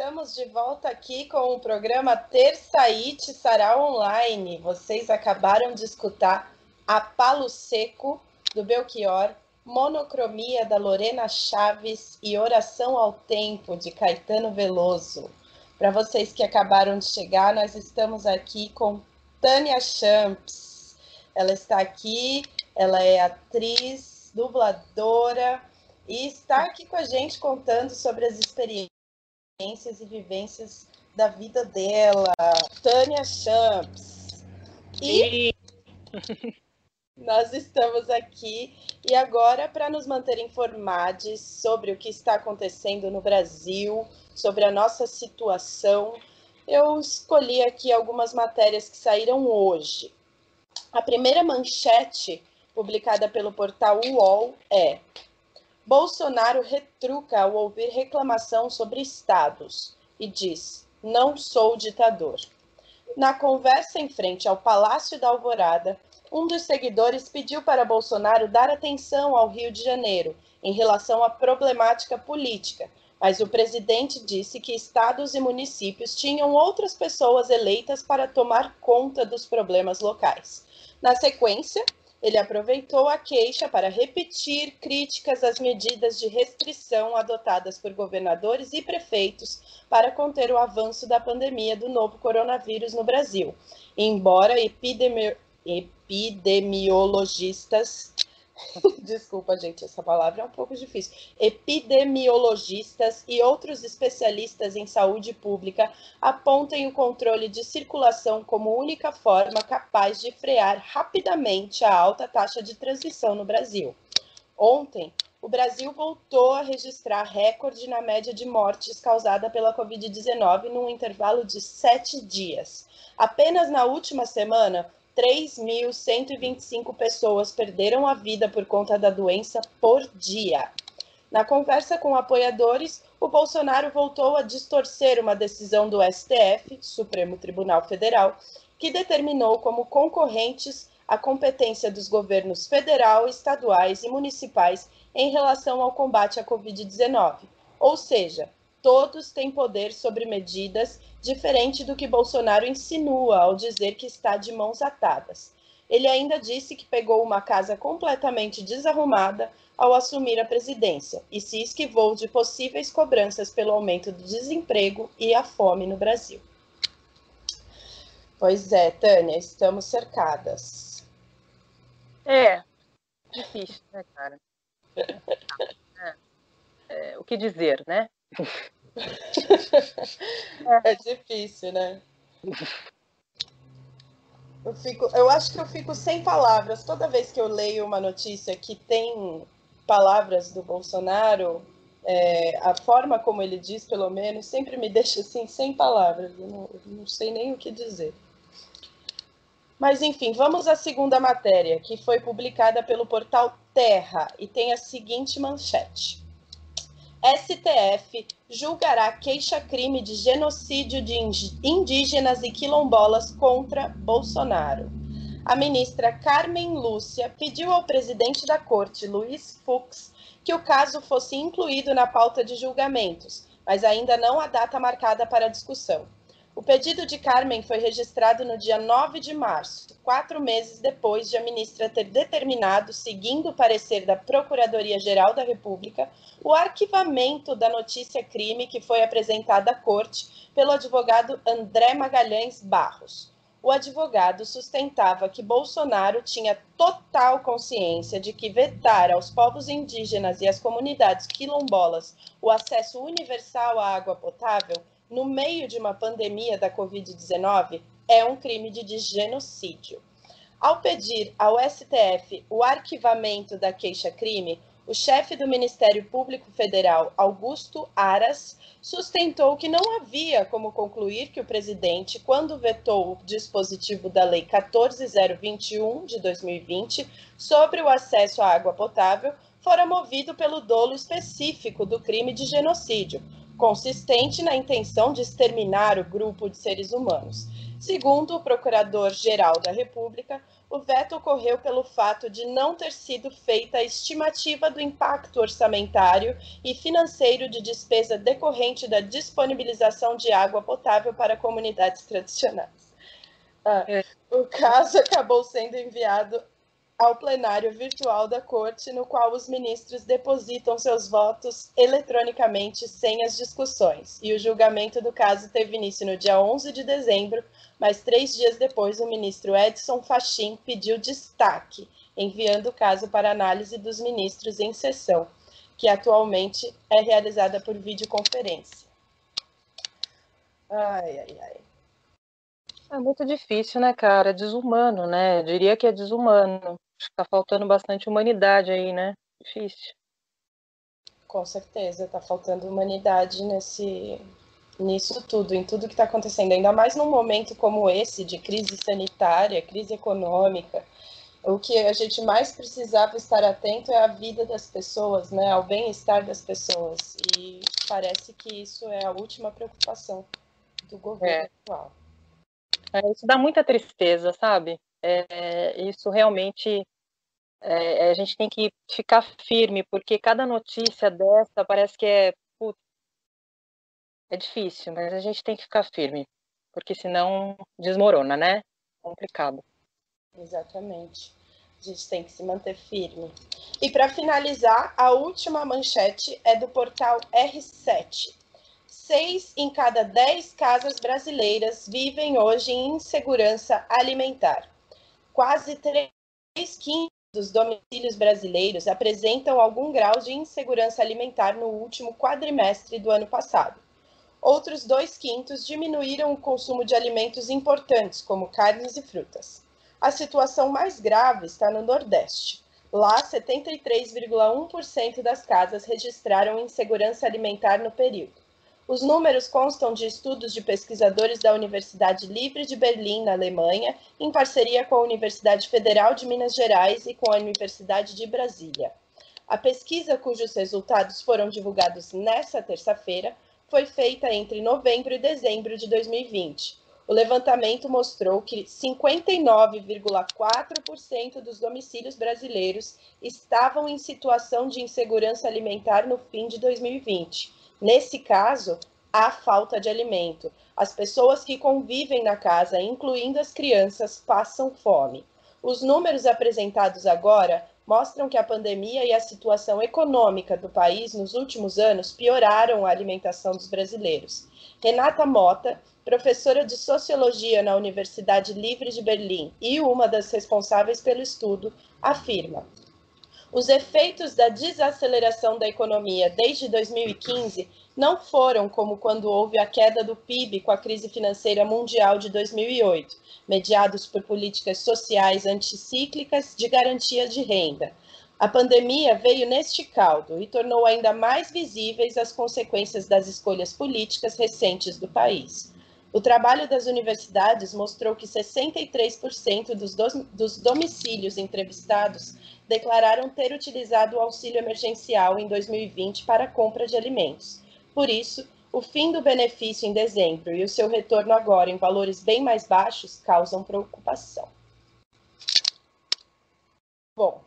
Estamos de volta aqui com o programa Terçaite Sarau Online. Vocês acabaram de escutar A Palo Seco, do Belchior, Monocromia, da Lorena Chaves e Oração ao Tempo, de Caetano Veloso. Para vocês que acabaram de chegar, nós estamos aqui com Tânia Champs. Ela está aqui, ela é atriz, dubladora e está aqui com a gente contando sobre as experiências experiências e vivências da vida dela, Tânia Champs. E nós estamos aqui e agora para nos manter informados sobre o que está acontecendo no Brasil, sobre a nossa situação, eu escolhi aqui algumas matérias que saíram hoje. A primeira manchete publicada pelo portal UOL é Bolsonaro retruca ao ouvir reclamação sobre estados e diz: Não sou ditador. Na conversa em frente ao Palácio da Alvorada, um dos seguidores pediu para Bolsonaro dar atenção ao Rio de Janeiro em relação à problemática política, mas o presidente disse que estados e municípios tinham outras pessoas eleitas para tomar conta dos problemas locais. Na sequência, ele aproveitou a queixa para repetir críticas às medidas de restrição adotadas por governadores e prefeitos para conter o avanço da pandemia do novo coronavírus no Brasil. Embora epidemi epidemiologistas Desculpa, gente, essa palavra é um pouco difícil. Epidemiologistas e outros especialistas em saúde pública apontem o controle de circulação como única forma capaz de frear rapidamente a alta taxa de transmissão no Brasil. Ontem, o Brasil voltou a registrar recorde na média de mortes causada pela Covid-19 num intervalo de sete dias. Apenas na última semana, 3.125 pessoas perderam a vida por conta da doença por dia. Na conversa com apoiadores, o Bolsonaro voltou a distorcer uma decisão do STF, Supremo Tribunal Federal, que determinou como concorrentes a competência dos governos federal, estaduais e municipais em relação ao combate à Covid-19. Ou seja, todos têm poder sobre medidas diferente do que Bolsonaro insinua ao dizer que está de mãos atadas. Ele ainda disse que pegou uma casa completamente desarrumada ao assumir a presidência e se esquivou de possíveis cobranças pelo aumento do desemprego e a fome no Brasil. Pois é, Tânia, estamos cercadas. É, difícil, né, cara? É, é, o que dizer, né? é difícil, né? Eu, fico, eu acho que eu fico sem palavras toda vez que eu leio uma notícia que tem palavras do Bolsonaro, é, a forma como ele diz, pelo menos, sempre me deixa assim, sem palavras, eu não, não sei nem o que dizer. Mas, enfim, vamos à segunda matéria, que foi publicada pelo portal Terra e tem a seguinte manchete. STF julgará queixa-crime de genocídio de indígenas e quilombolas contra Bolsonaro. A ministra Carmen Lúcia pediu ao presidente da corte, Luiz Fux, que o caso fosse incluído na pauta de julgamentos, mas ainda não há data marcada para a discussão. O pedido de Carmen foi registrado no dia 9 de março, quatro meses depois de a ministra ter determinado, seguindo o parecer da Procuradoria-Geral da República, o arquivamento da notícia crime que foi apresentada à corte pelo advogado André Magalhães Barros. O advogado sustentava que Bolsonaro tinha total consciência de que vetar aos povos indígenas e às comunidades quilombolas o acesso universal à água potável no meio de uma pandemia da Covid-19 é um crime de genocídio. Ao pedir ao STF o arquivamento da queixa-crime, o chefe do Ministério Público Federal, Augusto Aras, sustentou que não havia como concluir que o presidente, quando vetou o dispositivo da Lei 14021 de 2020 sobre o acesso à água potável, fora movido pelo dolo específico do crime de genocídio, consistente na intenção de exterminar o grupo de seres humanos. Segundo o Procurador-Geral da República, o veto ocorreu pelo fato de não ter sido feita a estimativa do impacto orçamentário e financeiro de despesa decorrente da disponibilização de água potável para comunidades tradicionais. Ah, é. O caso acabou sendo enviado ao plenário virtual da Corte, no qual os ministros depositam seus votos eletronicamente sem as discussões. E o julgamento do caso teve início no dia 11 de dezembro, mas três dias depois o ministro Edson Fachin pediu destaque, enviando o caso para análise dos ministros em sessão, que atualmente é realizada por videoconferência. Ai, ai, ai. É muito difícil, né, cara? Desumano, né? Eu diria que é desumano. Acho que tá faltando bastante humanidade aí, né? Difícil. Com certeza, tá faltando humanidade nesse nisso tudo, em tudo que está acontecendo, ainda mais num momento como esse de crise sanitária, crise econômica. O que a gente mais precisava estar atento é a vida das pessoas, né, ao bem-estar das pessoas. E parece que isso é a última preocupação do governo é. atual. É, isso dá muita tristeza, sabe? É, isso realmente é, a gente tem que ficar firme, porque cada notícia dessa parece que é putz, é difícil, mas a gente tem que ficar firme, porque senão desmorona, né? Complicado. Exatamente. A gente tem que se manter firme. E para finalizar, a última manchete é do portal R7. Seis em cada dez casas brasileiras vivem hoje em insegurança alimentar quase três quintos dos domicílios brasileiros apresentam algum grau de insegurança alimentar no último quadrimestre do ano passado. Outros dois quintos diminuíram o consumo de alimentos importantes, como carnes e frutas. A situação mais grave está no Nordeste. Lá, 73,1% das casas registraram insegurança alimentar no período. Os números constam de estudos de pesquisadores da Universidade Livre de Berlim, na Alemanha, em parceria com a Universidade Federal de Minas Gerais e com a Universidade de Brasília. A pesquisa, cujos resultados foram divulgados nesta terça-feira, foi feita entre novembro e dezembro de 2020. O levantamento mostrou que 59,4% dos domicílios brasileiros estavam em situação de insegurança alimentar no fim de 2020 Nesse caso, há falta de alimento. As pessoas que convivem na casa, incluindo as crianças, passam fome. Os números apresentados agora mostram que a pandemia e a situação econômica do país nos últimos anos pioraram a alimentação dos brasileiros. Renata Mota, professora de sociologia na Universidade Livre de Berlim e uma das responsáveis pelo estudo, afirma: os efeitos da desaceleração da economia desde 2015 não foram como quando houve a queda do PIB com a crise financeira mundial de 2008, mediados por políticas sociais anticíclicas de garantia de renda. A pandemia veio neste caldo e tornou ainda mais visíveis as consequências das escolhas políticas recentes do país. O trabalho das universidades mostrou que 63% dos, do, dos domicílios entrevistados declararam ter utilizado o auxílio emergencial em 2020 para compra de alimentos. Por isso, o fim do benefício em dezembro e o seu retorno agora em valores bem mais baixos causam preocupação. Bom,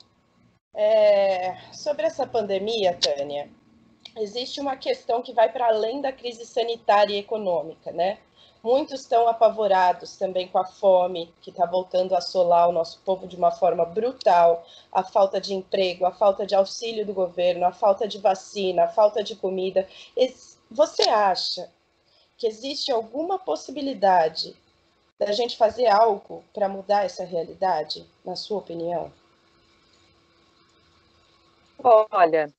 é, sobre essa pandemia, Tânia, existe uma questão que vai para além da crise sanitária e econômica, né? Muitos estão apavorados também com a fome que está voltando a assolar o nosso povo de uma forma brutal, a falta de emprego, a falta de auxílio do governo, a falta de vacina, a falta de comida. Você acha que existe alguma possibilidade da gente fazer algo para mudar essa realidade, na sua opinião? Olha,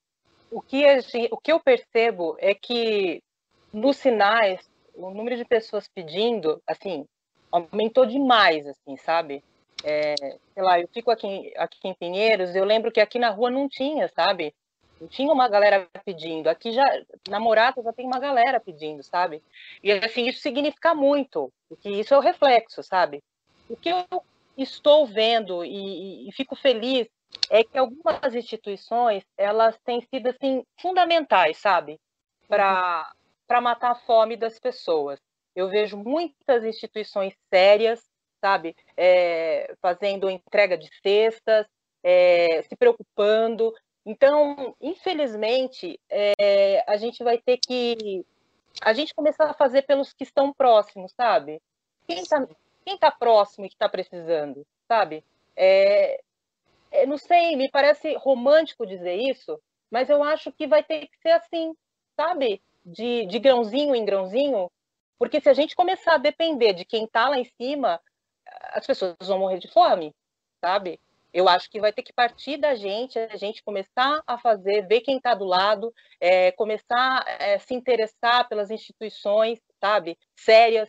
o que, gente, o que eu percebo é que nos sinais, o número de pessoas pedindo, assim, aumentou demais, assim, sabe? É, sei lá, eu fico aqui, aqui em Pinheiros, eu lembro que aqui na rua não tinha, sabe? Não tinha uma galera pedindo. Aqui já, namorado já tem uma galera pedindo, sabe? E assim, isso significa muito, porque isso é o reflexo, sabe? O que eu estou vendo e, e, e fico feliz é que algumas instituições elas têm sido assim fundamentais, sabe, para uhum. para matar a fome das pessoas. Eu vejo muitas instituições sérias, sabe, é, fazendo entrega de cestas, é, se preocupando. Então, infelizmente, é, a gente vai ter que a gente começar a fazer pelos que estão próximos, sabe? Quem está quem tá próximo e que está precisando, sabe? É, é, não sei, me parece romântico dizer isso, mas eu acho que vai ter que ser assim, sabe? De, de grãozinho em grãozinho, porque se a gente começar a depender de quem está lá em cima, as pessoas vão morrer de fome, sabe? Eu acho que vai ter que partir da gente, a gente começar a fazer, ver quem está do lado, é, começar a é, se interessar pelas instituições, sabe, sérias,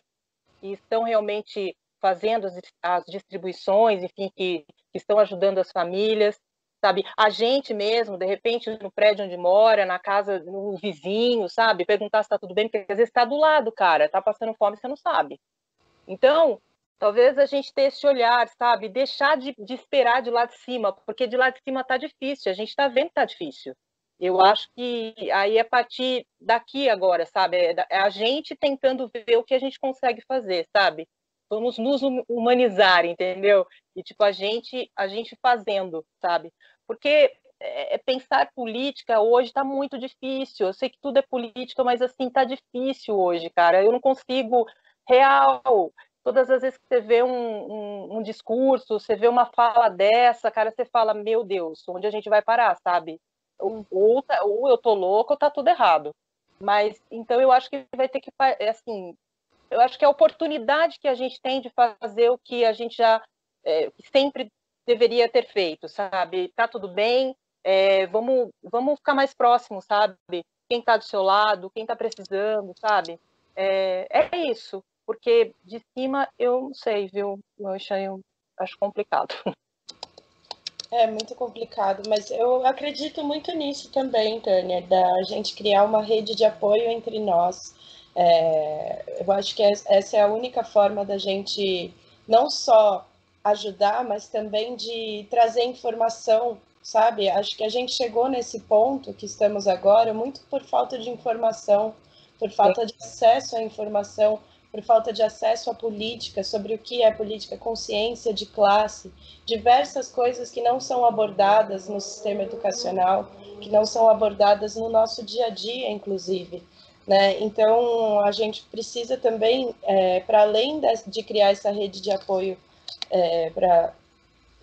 que estão realmente fazendo as, as distribuições, enfim, que, que estão ajudando as famílias, sabe? A gente mesmo, de repente, no prédio onde mora, na casa, no vizinho, sabe? Perguntar se está tudo bem, porque às vezes está do lado, cara, está passando fome, você não sabe. Então, talvez a gente ter esse olhar, sabe? Deixar de, de esperar de lá de cima, porque de lá de cima está difícil, a gente está vendo que está difícil. Eu acho que aí é partir daqui agora, sabe? É, é a gente tentando ver o que a gente consegue fazer, sabe? Vamos nos humanizar, entendeu? E tipo a gente, a gente fazendo, sabe? Porque é, é pensar política hoje está muito difícil. Eu sei que tudo é política, mas assim tá difícil hoje, cara. Eu não consigo real. Todas as vezes que você vê um, um, um discurso, você vê uma fala dessa, cara, você fala, meu Deus, onde a gente vai parar, sabe? Ou, ou, tá, ou eu tô louco ou tá tudo errado. Mas então eu acho que vai ter que assim eu acho que é a oportunidade que a gente tem de fazer o que a gente já é, sempre deveria ter feito, sabe? Tá tudo bem, é, vamos, vamos ficar mais próximos, sabe? Quem está do seu lado, quem está precisando, sabe? É, é, isso, porque de cima eu não sei, viu? Eu acho, eu acho complicado. É muito complicado, mas eu acredito muito nisso também, Tânia, da gente criar uma rede de apoio entre nós, é, eu acho que essa é a única forma da gente não só ajudar, mas também de trazer informação, sabe? Acho que a gente chegou nesse ponto que estamos agora muito por falta de informação, por falta de acesso à informação, por falta de acesso à política, sobre o que é política, consciência de classe, diversas coisas que não são abordadas no sistema educacional, que não são abordadas no nosso dia a dia, inclusive. Né? Então, a gente precisa também, é, para além de, de, criar essa rede de apoio é, para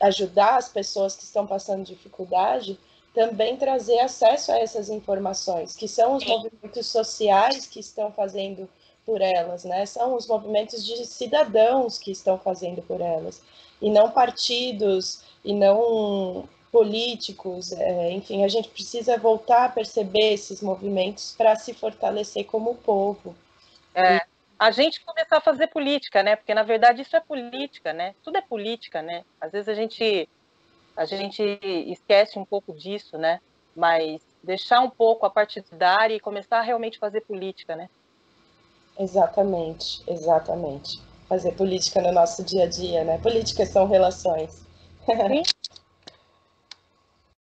ajudar as pessoas que estão passando dificuldade, também trazer acesso a essas informações, que são os movimentos sociais que estão fazendo por elas, né? São os movimentos de cidadãos que estão fazendo por elas, e não partidos, e não políticos, é, enfim, a gente precisa voltar a perceber esses movimentos para se fortalecer como povo. É, e... A gente começar a fazer política, né? Porque na verdade isso é política, né? Tudo é política, né? Às vezes a gente a gente esquece um pouco disso, né? Mas deixar um pouco a partidária e começar a realmente fazer política, né? Exatamente, exatamente. Fazer política no nosso dia a dia, né? Políticas são relações. Sim.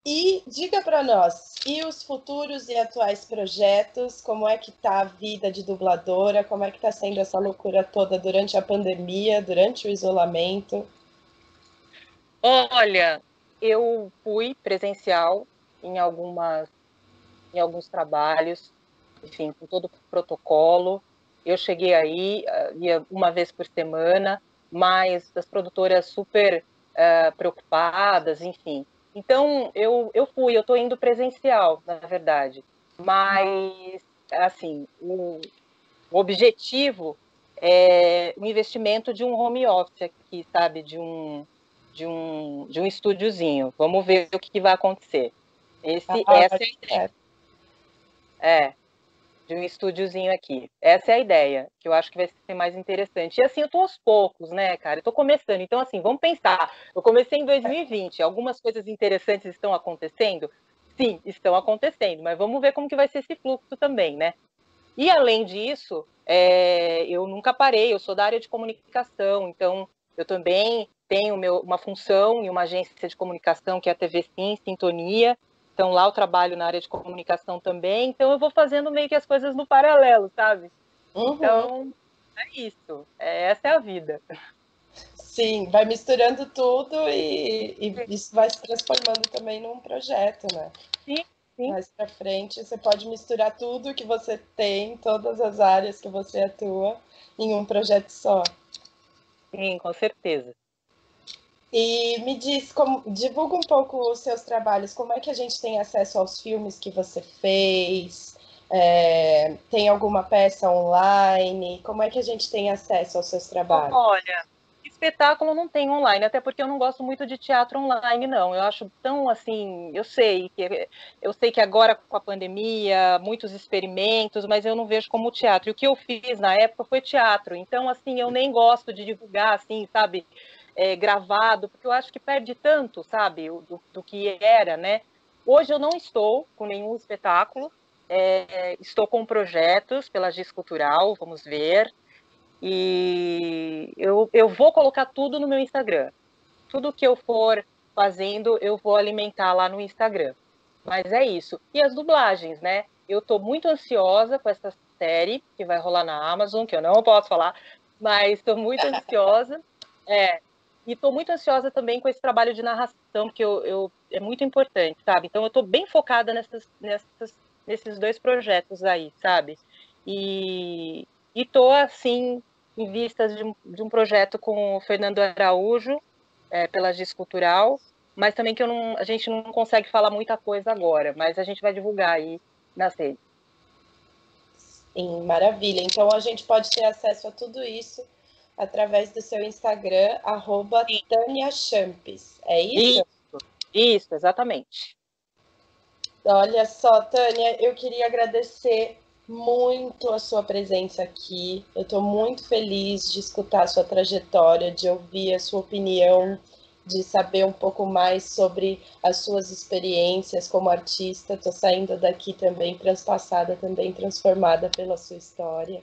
E diga para nós, e os futuros e atuais projetos? Como é que tá a vida de dubladora? Como é que está sendo essa loucura toda durante a pandemia, durante o isolamento? Olha, eu fui presencial em algumas em alguns trabalhos, enfim, com todo o protocolo. Eu cheguei aí, ah, ia uma vez por semana, mas as produtoras super uh, preocupadas, enfim. Então, eu, eu fui, eu estou indo presencial, na verdade. Mas, assim, o, o objetivo é o investimento de um home office aqui, sabe? De um, de um, de um estúdiozinho. Vamos ver o que, que vai acontecer. Esse, ah, essa é a ideia. É, de um estúdiozinho aqui. Essa é a ideia, que eu acho que vai ser mais interessante. E assim, eu tô aos poucos, né, cara? Eu tô começando. Então, assim, vamos pensar. Eu comecei em 2020, algumas coisas interessantes estão acontecendo? Sim, estão acontecendo, mas vamos ver como que vai ser esse fluxo também, né? E além disso, é, eu nunca parei, eu sou da área de comunicação, então eu também tenho meu, uma função em uma agência de comunicação que é a TV Sim, Sintonia, então lá eu trabalho na área de comunicação também, então eu vou fazendo meio que as coisas no paralelo, sabe? Uhum. Então é isso, é, essa é a vida. Sim, vai misturando tudo e, e isso vai se transformando também num projeto, né? Sim, sim. Mais para frente você pode misturar tudo que você tem, todas as áreas que você atua, em um projeto só. Sim, com certeza. E me diz, como, divulga um pouco os seus trabalhos, como é que a gente tem acesso aos filmes que você fez? É, tem alguma peça online? Como é que a gente tem acesso aos seus trabalhos? Olha, espetáculo não tem online, até porque eu não gosto muito de teatro online, não. Eu acho tão assim, eu sei que eu sei que agora com a pandemia, muitos experimentos, mas eu não vejo como teatro. E o que eu fiz na época foi teatro. Então, assim, eu nem gosto de divulgar, assim, sabe? É, gravado, porque eu acho que perde tanto, sabe, do, do, que era, né? Hoje eu não estou com nenhum espetáculo, é, estou com projetos pela GIS Cultural, vamos ver, e eu, eu vou colocar tudo no meu Instagram. Tudo que eu for fazendo, eu vou alimentar lá no Instagram. Mas é isso. E as dublagens, né? Eu estou muito ansiosa com essa série que vai rolar na Amazon, que eu não posso falar, mas estou muito ansiosa. É, e estou muito ansiosa também com esse trabalho de narração, porque eu, eu é muito importante, sabe? Então eu estou bem focada nessas, nessas, nesses dois projetos aí, sabe? E estou, assim, em vistas de de um projeto com o Fernando Araújo, é, pela GIS Cultural, mas também que não, a gente não consegue falar muita coisa agora, mas a gente vai divulgar aí nas redes. Sim, maravilha. Então a gente pode ter acesso a tudo isso através do seu Instagram, arroba Tânia Champs. É isso? Isso, isso, exatamente. Olha só, Tânia, eu queria agradecer muito a sua presença aqui. Eu estou muito feliz de escutar a sua trajetória, de ouvir a sua opinião, de saber um pouco mais sobre as suas experiências como artista. Estou saindo daqui também transpassada, também transformada pela sua história.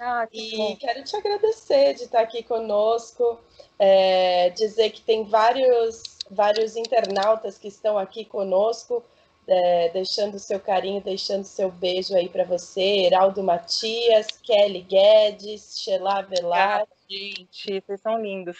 Ah, que e bom. quero te agradecer de estar aqui conosco, é, dizer que tem vários, vários internautas que estão aqui conosco, é, deixando seu carinho, deixando seu beijo aí para você, Heraldo Matias, Kelly Guedes, Sheila Velar. Ah, gente, vocês são lindos.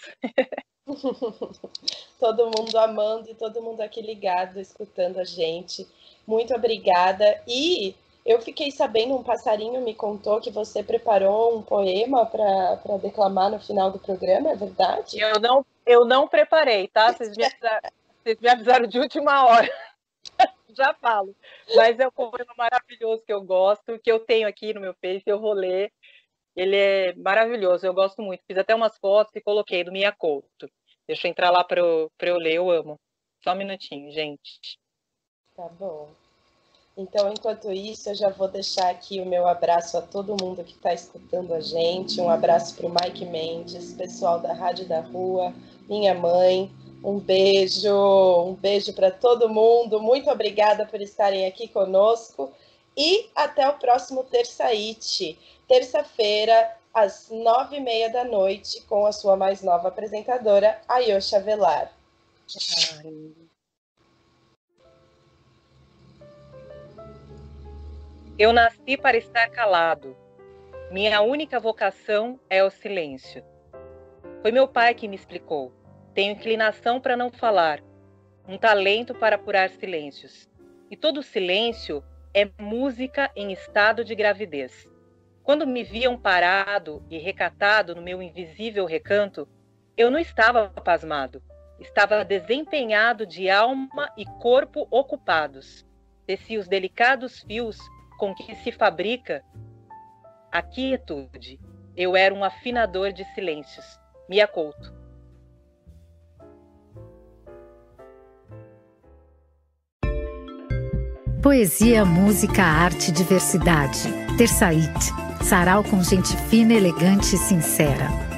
todo mundo amando e todo mundo aqui ligado, escutando a gente. Muito obrigada. E eu fiquei sabendo, um passarinho me contou que você preparou um poema para declamar no final do programa, é verdade? Eu não, eu não preparei, tá? Vocês me, avisaram, vocês me avisaram de última hora. Já falo. Mas é um poema maravilhoso que eu gosto, que eu tenho aqui no meu Face, eu vou ler. Ele é maravilhoso, eu gosto muito. Fiz até umas fotos e coloquei do Minha Couto. Deixa eu entrar lá para eu, eu ler, eu amo. Só um minutinho, gente. Tá bom. Então, enquanto isso, eu já vou deixar aqui o meu abraço a todo mundo que está escutando a gente. Um abraço para o Mike Mendes, pessoal da Rádio da Rua, minha mãe, Um beijo, um beijo para todo mundo. Muito obrigada por estarem aqui conosco e até o próximo Terçaite, terça-feira, às nove e meia da noite, com a sua mais nova apresentadora, Ayosha Velar. Eu nasci para estar calado. Minha única vocação é o silêncio. Foi meu pai que me explicou. Tenho inclinação para não falar, um talento para apurar silêncios. E todo silêncio é música em estado de gravidez. Quando me viam parado e recatado no meu invisível recanto, eu não estava pasmado, estava desempenhado de alma e corpo ocupados. Teci os delicados fios com que se fabrica a quietude. Eu era um afinador de silêncios. Me acouto. Poesia, música, arte, diversidade. Terçaite. Sarau com gente fina, elegante e sincera.